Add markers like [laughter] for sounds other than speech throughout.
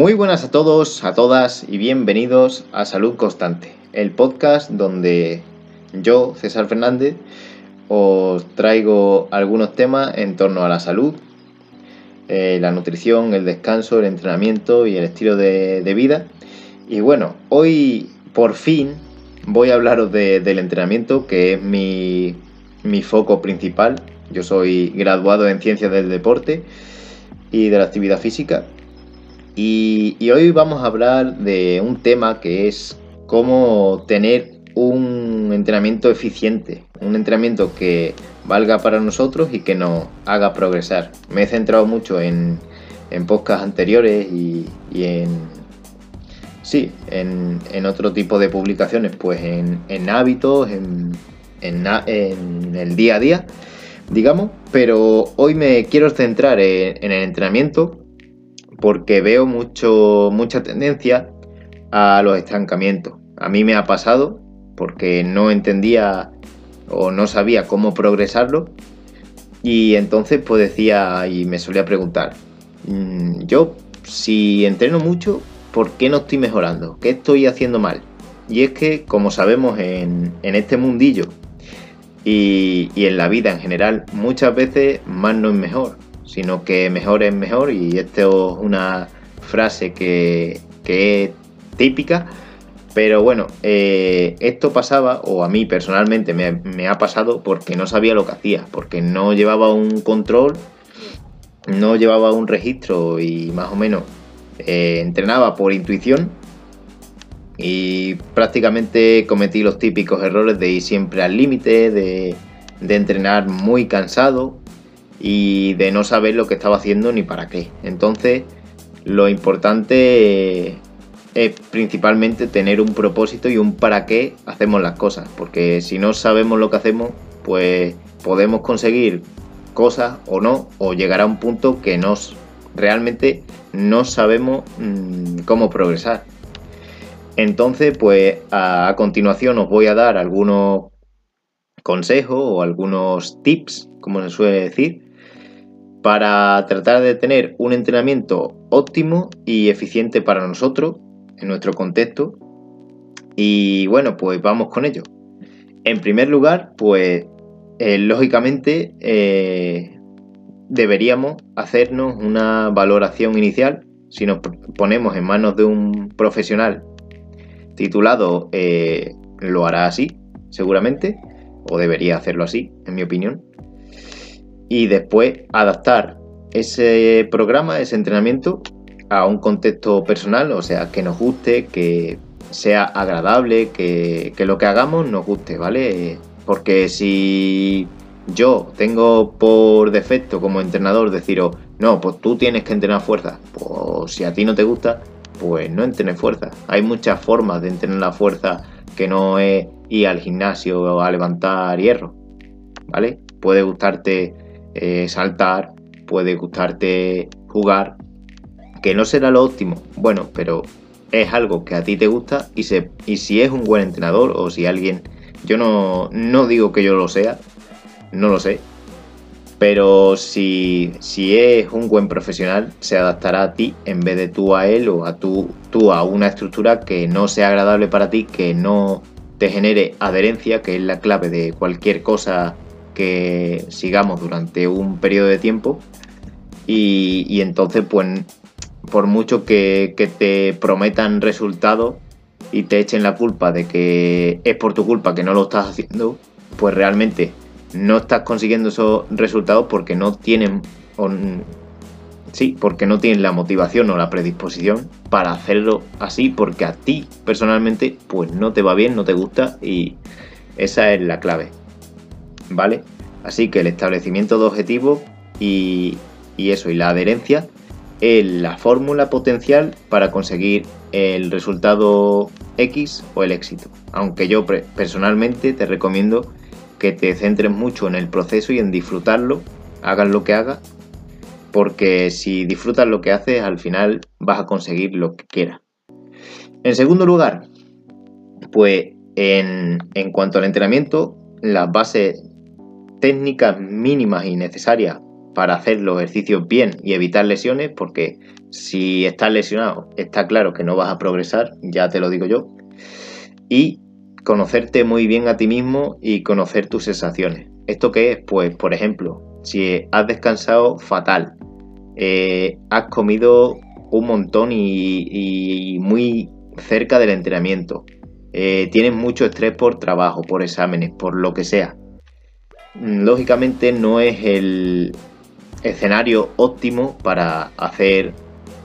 Muy buenas a todos, a todas y bienvenidos a Salud Constante, el podcast donde yo, César Fernández, os traigo algunos temas en torno a la salud, eh, la nutrición, el descanso, el entrenamiento y el estilo de, vida. Y bueno, hoy por fin voy a hablaros del entrenamiento, que es mi, mi foco principal. Yo soy graduado en Ciencias del Deporte y de la Actividad Física y, hoy vamos a hablar de un tema que es cómo tener un entrenamiento eficiente, un entrenamiento que valga para nosotros y que nos haga progresar. Me he centrado mucho en, en podcasts anteriores y, en sí, en, otro tipo de publicaciones, pues en, hábitos, en, en, el día a día, digamos, pero hoy me quiero centrar en, el entrenamiento porque veo mucho, mucha tendencia a los estancamientos. A mí me ha pasado porque no entendía o no sabía cómo progresarlo y entonces pues decía y me solía preguntar, mm, yo si entreno mucho, ¿por qué no estoy mejorando? ¿Qué estoy haciendo mal? Y es que, como sabemos en, este mundillo y, y, en la vida en general, muchas veces más no es mejor sino que mejor es mejor y esto es una frase que, es típica, pero bueno, eh, esto pasaba, o a mí personalmente me, ha pasado porque no sabía lo que hacía, porque no llevaba un control, no llevaba un registro y más o menos eh, entrenaba por intuición y prácticamente cometí los típicos errores de ir siempre al límite, de, de entrenar muy cansado y de no saber lo que estaba haciendo ni para qué. Entonces, lo importante es principalmente tener un propósito y un para qué hacemos las cosas, porque si no sabemos lo que hacemos, pues podemos conseguir cosas o no, o llegar a un punto que nos realmente no sabemos mm, cómo progresar. Entonces, pues a continuación os voy a dar algunos consejos o algunos tips, como se suele decir, para tratar de tener un entrenamiento óptimo y eficiente para nosotros, en nuestro contexto. Y bueno, pues vamos con ello. En primer lugar, pues eh, lógicamente eh, deberíamos hacernos una valoración inicial. Si nos ponemos en manos de un profesional titulado, eh, lo hará así, seguramente, o debería hacerlo así, en mi opinión y después adaptar ese programa, ese entrenamiento a un contexto personal, o sea, que nos guste, que sea agradable, que, lo que hagamos nos guste, ¿vale? Porque si yo tengo por defecto como entrenador deciros, no, pues tú tienes que entrenar fuerza, pues si a ti no te gusta, pues no entrenes fuerza. Hay muchas formas de entrenar la fuerza que no es ir al gimnasio a levantar hierro, ¿vale? Puede gustarte eh, saltar, puede gustarte jugar, que no será lo óptimo, bueno, pero es algo que a ti te gusta y, se, y si es un buen entrenador o si alguien, yo no, no digo que yo lo sea, no lo sé, pero si, si, es un buen profesional, se adaptará a ti en vez de tú a él o a tú, tú a una estructura que no sea agradable para ti, que no te genere adherencia, que es la clave de cualquier cosa que sigamos durante un periodo de tiempo y, entonces pues por mucho que, te prometan resultados y te echen la culpa de que es por tu culpa que no lo estás haciendo, pues realmente no estás consiguiendo esos resultados porque no tienen sí, porque no tienen la motivación o la predisposición para hacerlo así porque a ti personalmente pues no te va bien, no te gusta y esa es la clave. ¿Vale? Así que el establecimiento de objetivos y, eso, y la adherencia es la fórmula potencial para conseguir el resultado X o el éxito. Aunque yo personalmente te recomiendo que te centres mucho en el proceso y en disfrutarlo, hagas lo que hagas, porque si disfrutas lo que haces, al final vas a conseguir lo que quieras. En segundo lugar, pues en, en cuanto al entrenamiento, las bases técnicas mínimas y necesarias para hacer los ejercicios bien y evitar lesiones, porque Si estás lesionado, está claro que no vas a progresar, ya te lo digo yo. Y conocerte muy bien a ti mismo y conocer tus sensaciones. ¿Esto qué es? Pues, por ejemplo, si has descansado fatal, eh, has comido un montón y, muy cerca del entrenamiento, eh, tienes mucho estrés por trabajo, por exámenes, por lo que sea. Mm, lógicamente no es el escenario óptimo para hacer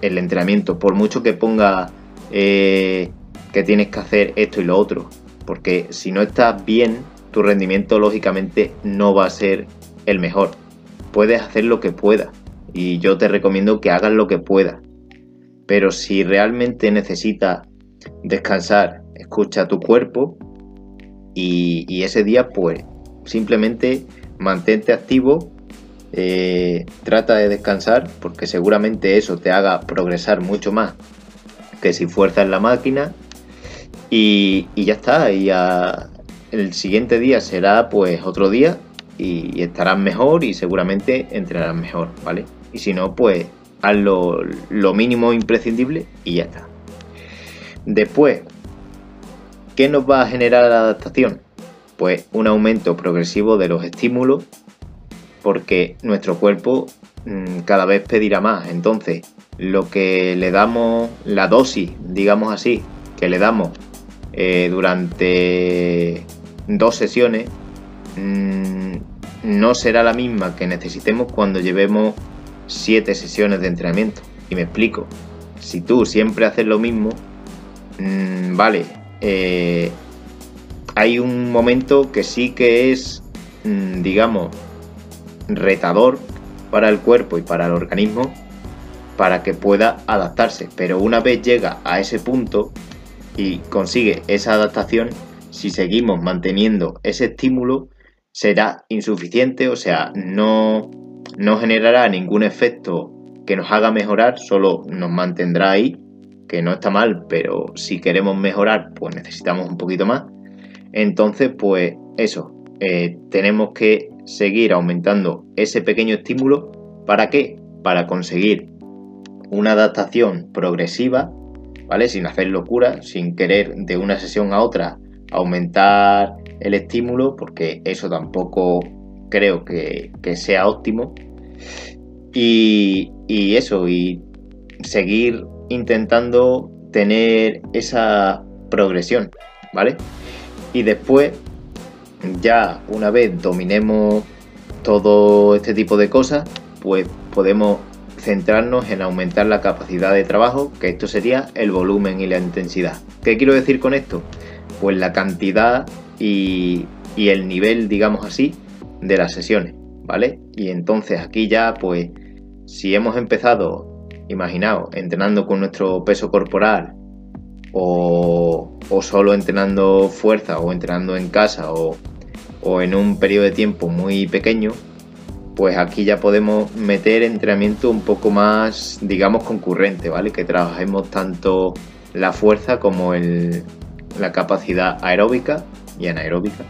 el entrenamiento, por mucho que ponga eh, que tienes que hacer esto y lo otro, porque si no estás bien, tu rendimiento lógicamente no va a ser el mejor. Puedes hacer lo que puedas y yo te recomiendo que hagas lo que puedas. Pero si realmente necesitas descansar, escucha tu cuerpo y, ese día pues simplemente mantente activo, eh, trata de descansar porque seguramente eso te haga progresar mucho más que si fuerzas la máquina y, ya está, y el siguiente día será pues otro día y, estarás mejor y seguramente entrenarás mejor, ¿vale? Y si no, pues haz lo, lo mínimo imprescindible y ya está. Después, ¿qué nos va a generar la adaptación? Pues un aumento progresivo de los estímulos porque nuestro cuerpo mm, cada vez pedirá más. Entonces, lo que le damos, la dosis, digamos así, que le damos eh, durante dos sesiones mm, no será la misma que necesitemos cuando llevemos siete sesiones de entrenamiento. Y me explico. Si tú siempre haces lo mismo, mm, vale, eh, hay un momento que sí que es, mm, digamos, retador para el cuerpo y para el organismo para que pueda adaptarse. Pero una vez llega a ese punto, y consigue esa adaptación, si seguimos manteniendo ese estímulo, será insuficiente, o sea, no, no generará ningún efecto que nos haga mejorar, solo nos mantendrá ahí, que no está mal, pero si queremos mejorar, pues necesitamos un poquito más. Entonces, pues eso, eh, tenemos que seguir aumentando ese pequeño estímulo. ¿Para qué? Para conseguir una adaptación progresiva ¿vale? Sin hacer locura, sin querer de una sesión a otra aumentar el estímulo, porque eso tampoco creo que, sea óptimo. Y, y, eso, y seguir intentando tener esa progresión, ¿vale? Y después, ya una vez dominemos todo este tipo de cosas, pues podemos centrarnos en aumentar la capacidad de trabajo, que esto sería el volumen y la intensidad. ¿Qué quiero decir con esto? Pues la cantidad y, el nivel, digamos así, de las sesiones, ¿vale? Y entonces aquí ya, pues, si hemos empezado, imaginaos, entrenando con nuestro peso corporal o, o solo entrenando fuerza o entrenando en casa o, o en un periodo de tiempo muy pequeño, pues aquí ya podemos meter entrenamiento un poco más, digamos, concurrente, ¿vale? Que trabajemos tanto la fuerza como el, la capacidad aeróbica y anaeróbica.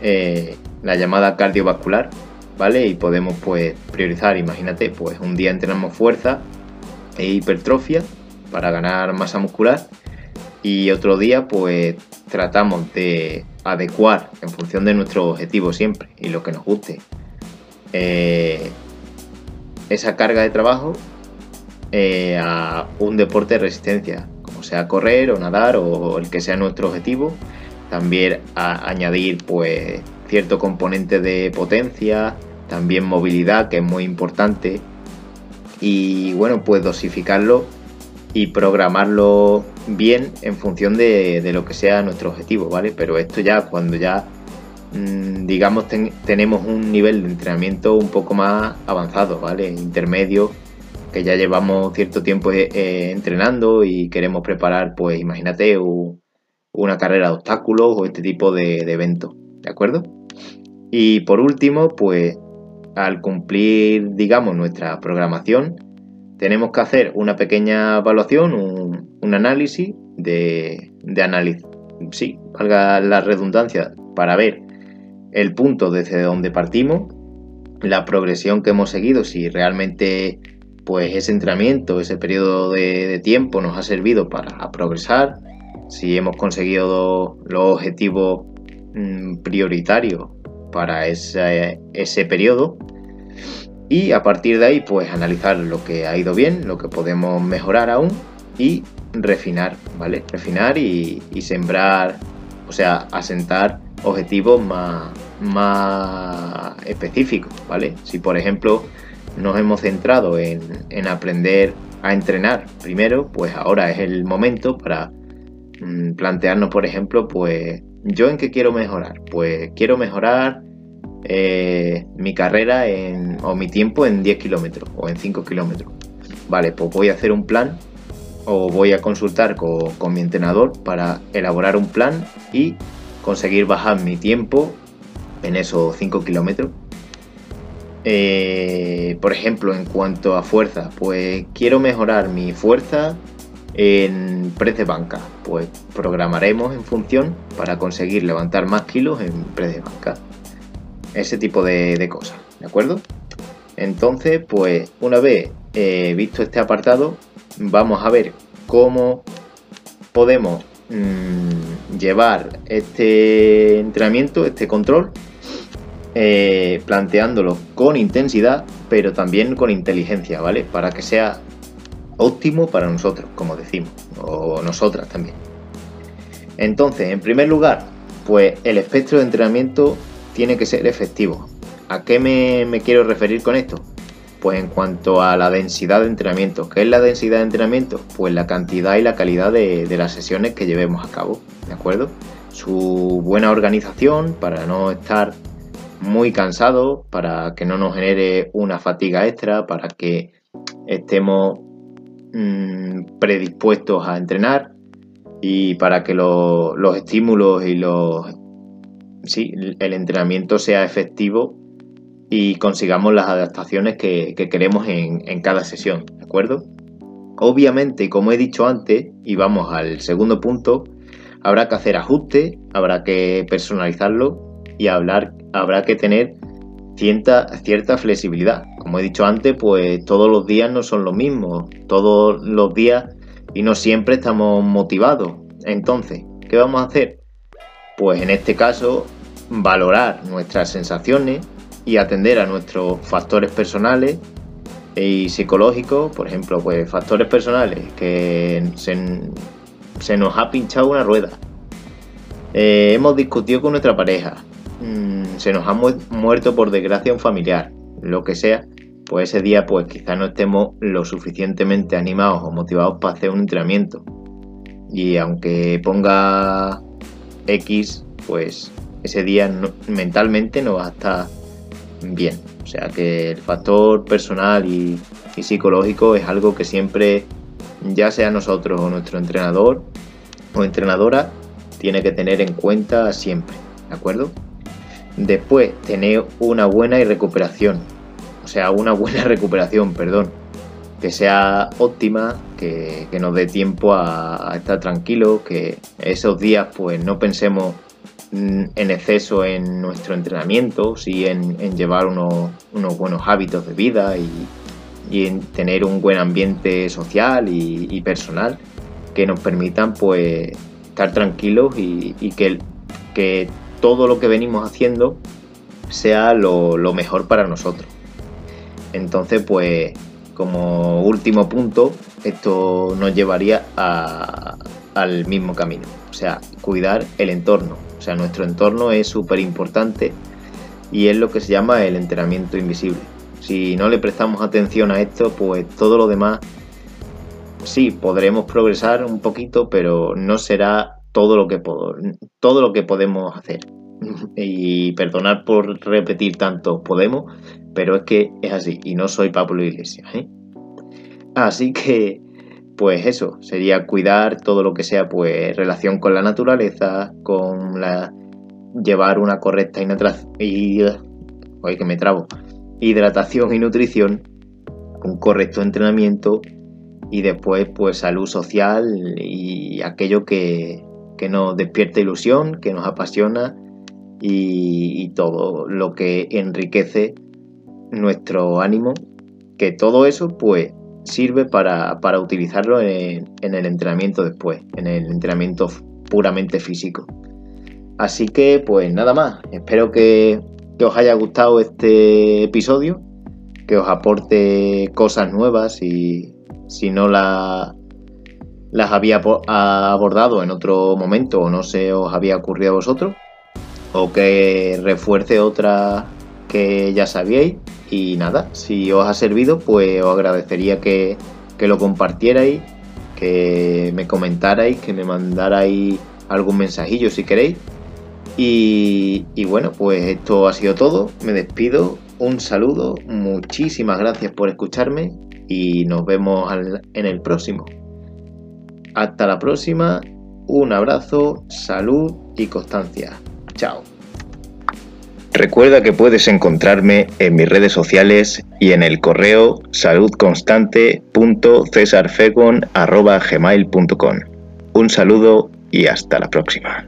Eh, la llamada cardiovascular, ¿vale? Y podemos pues priorizar, imagínate, pues un día entrenamos fuerza e hipertrofia para ganar masa muscular y otro día pues tratamos de adecuar en función de nuestro objetivo siempre y lo que nos guste eh, esa carga de trabajo eh, a un deporte de resistencia, como sea correr o nadar o el que sea nuestro objetivo. También añadir pues cierto componente de potencia, también movilidad que es muy importante y bueno pues dosificarlo y programarlo bien en función de, de lo que sea nuestro objetivo, ¿vale? Pero esto ya cuando ya Mm, digamos, tenemos un nivel de entrenamiento un poco más avanzado, ¿vale? Intermedio, que ya llevamos cierto tiempo eh, eh, entrenando y queremos preparar, pues imagínate, una carrera de obstáculos o este tipo de, eventos, ¿de acuerdo? Y por último, pues al cumplir, digamos, nuestra programación, tenemos que hacer una pequeña evaluación, un, análisis de, análisis, sí, valga la redundancia, para ver el punto desde donde partimos, la progresión que hemos seguido, si realmente pues ese entrenamiento, ese periodo de, tiempo nos ha servido para progresar, si hemos conseguido los objetivos mm, prioritarios para ese, ese periodo y a partir de ahí pues analizar lo que ha ido bien, lo que podemos mejorar aún y refinar, ¿vale? Refinar y, sembrar, o sea, asentar objetivos más, más específicos, ¿vale? Si por ejemplo nos hemos centrado en, en aprender a entrenar primero, pues ahora es el momento para mm, plantearnos, por ejemplo, pues yo en qué quiero mejorar. Pues quiero mejorar eh, mi carrera en, o mi tiempo en 10 kilómetros o en 5 kilómetros. Vale, pues voy a hacer un plan o voy a consultar con, mi entrenador para elaborar un plan y conseguir bajar mi tiempo en esos 5 kilómetros. Eh, por ejemplo, en cuanto a fuerza, pues quiero mejorar mi fuerza en press de banca. Pues programaremos en función para conseguir levantar más kilos en press de banca ese tipo de, cosas, ¿de acuerdo? Entonces, pues una vez eh, visto este apartado, vamos a ver cómo podemos mm, llevar este entrenamiento, este control, eh, planteándolo con intensidad, pero también con inteligencia, ¿vale? Para que sea óptimo para nosotros, como decimos, o nosotras también. Entonces, en primer lugar, pues el espectro de entrenamiento tiene que ser efectivo. ¿A qué me, quiero referir con esto? Pues en cuanto a la densidad de entrenamiento. ¿Qué es la densidad de entrenamiento? Pues la cantidad y la calidad de, las sesiones que llevemos a cabo, ¿de acuerdo? Su buena organización para no estar muy cansado, para que no nos genere una fatiga extra, para que estemos mm, predispuestos a entrenar y para que los estímulos y los sí, el entrenamiento sea efectivo y consigamos las adaptaciones que, queremos en, cada sesión, ¿de acuerdo? Obviamente, como he dicho antes, y vamos al segundo punto, habrá que hacer ajustes, habrá que personalizarlo y hablar, habrá que tener cierta, cierta flexibilidad. Como he dicho antes, pues todos los días no son los mismos, todos los días y no siempre estamos motivados. Entonces, ¿qué vamos a hacer? Pues en este caso, valorar nuestras sensaciones y atender a nuestros factores personales y psicológicos, por ejemplo, pues factores personales, que se, nos ha pinchado una rueda, eh, hemos discutido con nuestra pareja, mm, se nos ha muerto por desgracia un familiar, lo que sea, pues ese día pues quizá no estemos lo suficientemente animados o motivados para hacer un entrenamiento. Y aunque ponga X, pues ese día mentalmente no va a estar bien. O sea que el factor personal y, psicológico es algo que siempre, ya sea nosotros o nuestro entrenador o entrenadora, tiene que tener en cuenta siempre. ¿De acuerdo? Después, tener una buena recuperación. O sea, una buena [laughs] recuperación, perdón. Que sea óptima, que, nos dé tiempo a, estar tranquilos, que esos días pues no pensemos Mm, en exceso en nuestro entrenamiento, sí en, llevar unos, buenos hábitos de vida y, en tener un buen ambiente social y, personal que nos permitan pues estar tranquilos y, que, que, todo lo que venimos haciendo sea lo, mejor para nosotros. Entonces pues como último punto esto nos llevaría al mismo camino, o sea, cuidar el entorno, o sea, nuestro entorno es súper importante y es lo que se llama el entrenamiento invisible. Si no le prestamos atención a esto, pues todo lo demás sí podremos progresar un poquito, pero no será todo lo que, todo lo que podemos hacer. [laughs] Y perdonar por repetir tanto podemos, pero es que es así y no soy Pablo Iglesias. ¿eh? Así que pues eso, sería cuidar todo lo que sea pues relación con la naturaleza, con la llevar una correcta y, que me trabo, hidratación y nutrición, un correcto entrenamiento y después pues salud social y aquello que, nos despierta ilusión, que nos apasiona y todo lo que enriquece nuestro ánimo, que todo eso pues sirve para, utilizarlo en, el entrenamiento después, en el entrenamiento puramente físico. Así que pues nada más, espero que, os haya gustado este episodio, que os aporte cosas nuevas y si no las había abordado en otro momento o no se os había ocurrido a vosotros, o que refuerce otra que ya sabíais. Y nada, si os ha servido, pues os agradecería que, lo compartierais, que me comentarais, que me mandarais algún mensajillo si queréis. Y, y, bueno, pues esto ha sido todo. Me despido. Un saludo. Muchísimas gracias por escucharme y nos vemos en el próximo. Hasta la próxima. Un abrazo, salud y constancia. Chao. Recuerda que puedes encontrarme en mis redes sociales y en el correo saludconstante.cesarfegon.gmail.com. Un saludo y hasta la próxima.